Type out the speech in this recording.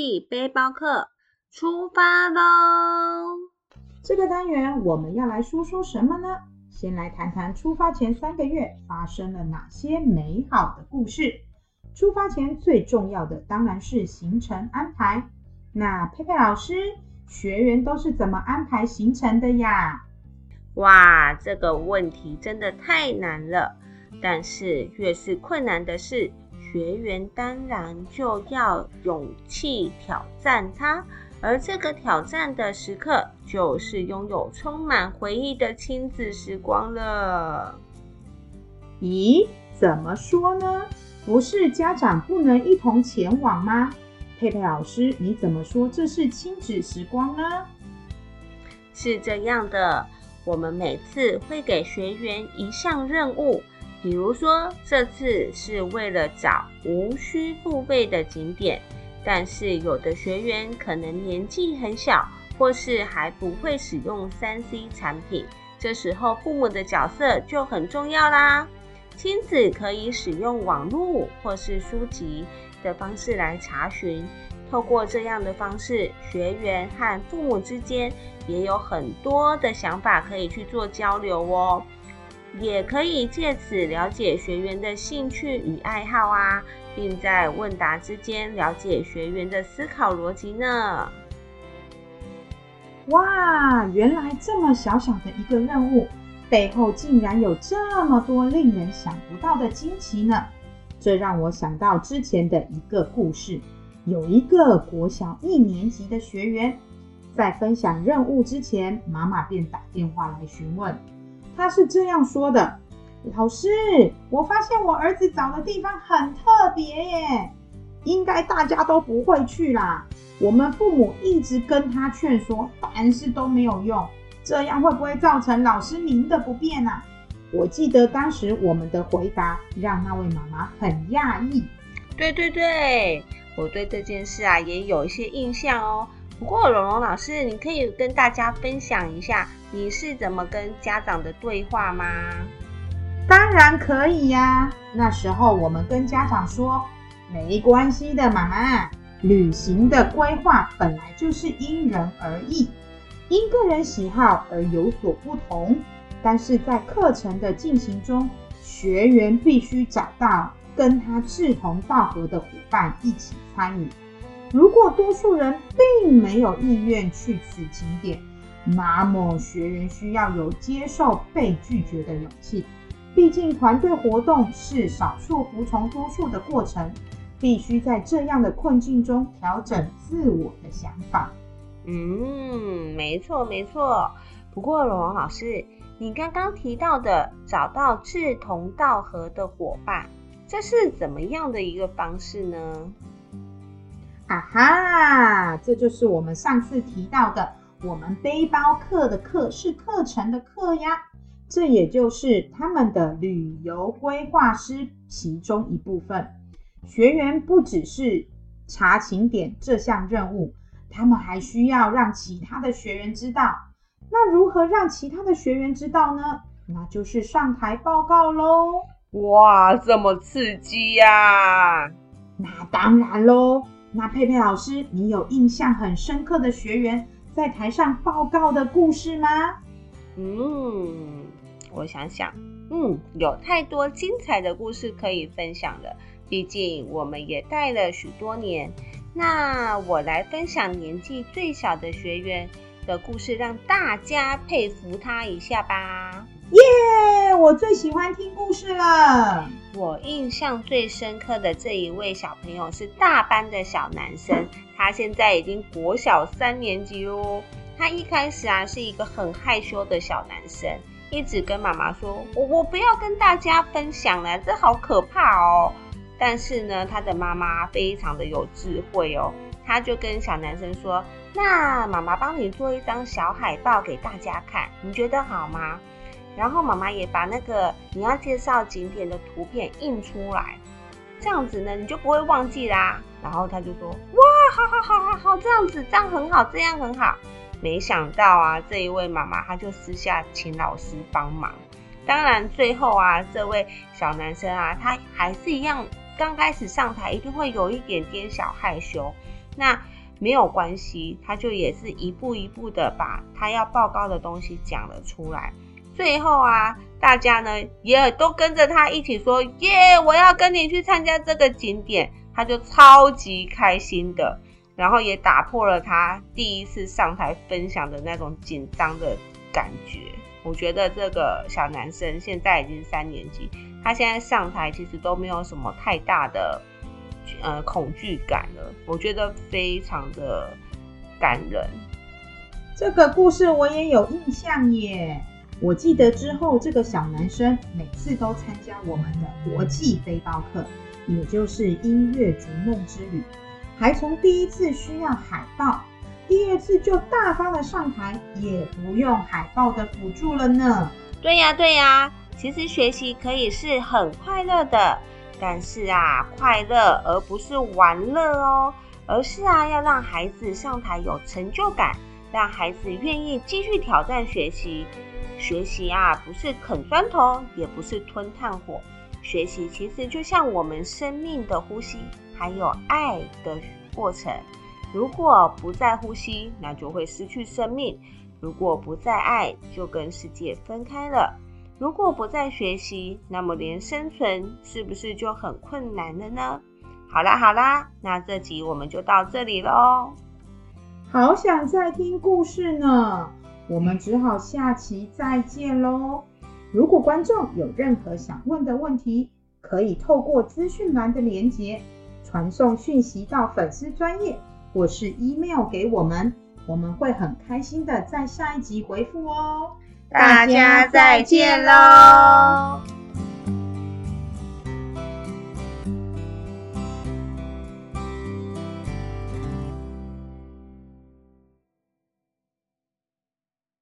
记背包客出发喽！这个单元我们要来说说什么呢？先来谈谈出发前三个月发生了哪些美好的故事。出发前最重要的当然是行程安排。那佩佩老师，学员都是怎么安排行程的呀？哇，这个问题真的太难了。但是越是困难的事，学员当然就要勇气挑战它。而这个挑战的时刻，就是拥有充满回忆的亲子时光了。咦，怎么说呢？不是家长不能一同前往吗？佩佩老师，你怎么说这是亲子时光呢？是这样的，我们每次会给学员一项任务，比如说这次是为了找无需付费的景点。但是有的学员可能年纪很小，或是还不会使用三 C 产品，这时候父母的角色就很重要啦。亲子可以使用网络或是书籍的方式来查询，透过这样的方式，学员和父母之间也有很多的想法可以去做交流哦。也可以借此了解学员的兴趣与爱好啊，并在问答之间了解学员的思考逻辑呢。哇，原来这么小小的一个任务，背后竟然有这么多令人想不到的惊奇呢！这让我想到之前的一个故事，有一个国小一年级的学员，在分享任务之前，妈妈便打电话来询问。他是这样说的：“老师，我发现我儿子找的地方很特别耶，应该大家都不会去啦。我们父母一直跟他劝说，但是都没有用。这样会不会造成老师您的不便啊？”我记得当时我们的回答让那位妈妈很讶异。对对对，我对这件事啊也有一些印象哦。不过蓉蓉老师，你可以跟大家分享一下。你是怎么跟家长的对话吗？当然可以呀。那时候我们跟家长说，没关系的，妈妈。旅行的规划本来就是因人而异，因个人喜好而有所不同。但是在课程的进行中，学员必须找到跟他志同道合的伙伴一起参与。如果多数人并没有意愿去此景点，那么，学员需要有接受被拒绝的勇气。毕竟，团队活动是少数服从多数的过程，必须在这样的困境中调整自我的想法。嗯，没错，没错。不过，龙王老师，你刚刚提到的找到志同道合的伙伴，这是怎么样的一个方式呢？啊哈，这就是我们上次提到的。我们背包客的课是课程的课呀，这也就是他们的旅游规划师其中一部分。学员不只是查景点这项任务，他们还需要让其他的学员知道。那如何让其他的学员知道呢？那就是上台报告喽！哇，这么刺激呀！那当然喽。那佩佩老师，你有印象很深刻的学员？在台上报告的故事吗？嗯，我想想，嗯，有太多精彩的故事可以分享了。毕竟我们也带了许多年。那我来分享年纪最小的学员的故事，让大家佩服他一下吧。耶！我最喜欢听故事了。我印象最深刻的这一位小朋友是大班的小男生，他现在已经国小三年级哦。他一开始啊是一个很害羞的小男生，一直跟妈妈说：“我我不要跟大家分享了，这好可怕哦。”但是呢，他的妈妈非常的有智慧哦，他就跟小男生说：“那妈妈帮你做一张小海报给大家看，你觉得好吗？”然后妈妈也把那个你要介绍景点的图片印出来，这样子呢你就不会忘记啦。然后他就说：“哇，好好好好好，这样子这样很好，这样很好。”没想到啊，这一位妈妈她就私下请老师帮忙。当然最后啊，这位小男生啊，他还是一样，刚开始上台一定会有一点点小害羞。那没有关系，他就也是一步一步的把他要报告的东西讲了出来。最后啊，大家呢也都跟着他一起说：“耶，我要跟你去参加这个景点。”他就超级开心的，然后也打破了他第一次上台分享的那种紧张的感觉。我觉得这个小男生现在已经三年级，他现在上台其实都没有什么太大的呃恐惧感了。我觉得非常的感人。这个故事我也有印象耶。我记得之后，这个小男生每次都参加我们的国际背包客，也就是音乐逐梦之旅，还从第一次需要海报，第二次就大方的上台，也不用海报的辅助了呢。对呀，对呀，其实学习可以是很快乐的，但是啊，快乐而不是玩乐哦，而是啊，要让孩子上台有成就感，让孩子愿意继续挑战学习。学习啊，不是啃砖头，也不是吞炭火。学习其实就像我们生命的呼吸，还有爱的过程。如果不再呼吸，那就会失去生命；如果不再爱，就跟世界分开了。如果不再学习，那么连生存是不是就很困难了呢？好啦好啦，那这集我们就到这里喽。好想再听故事呢。我们只好下期再见喽！如果观众有任何想问的问题，可以透过资讯栏的连结传送讯息到粉丝专业，或是 email 给我们，我们会很开心的在下一集回复哦。大家再见喽！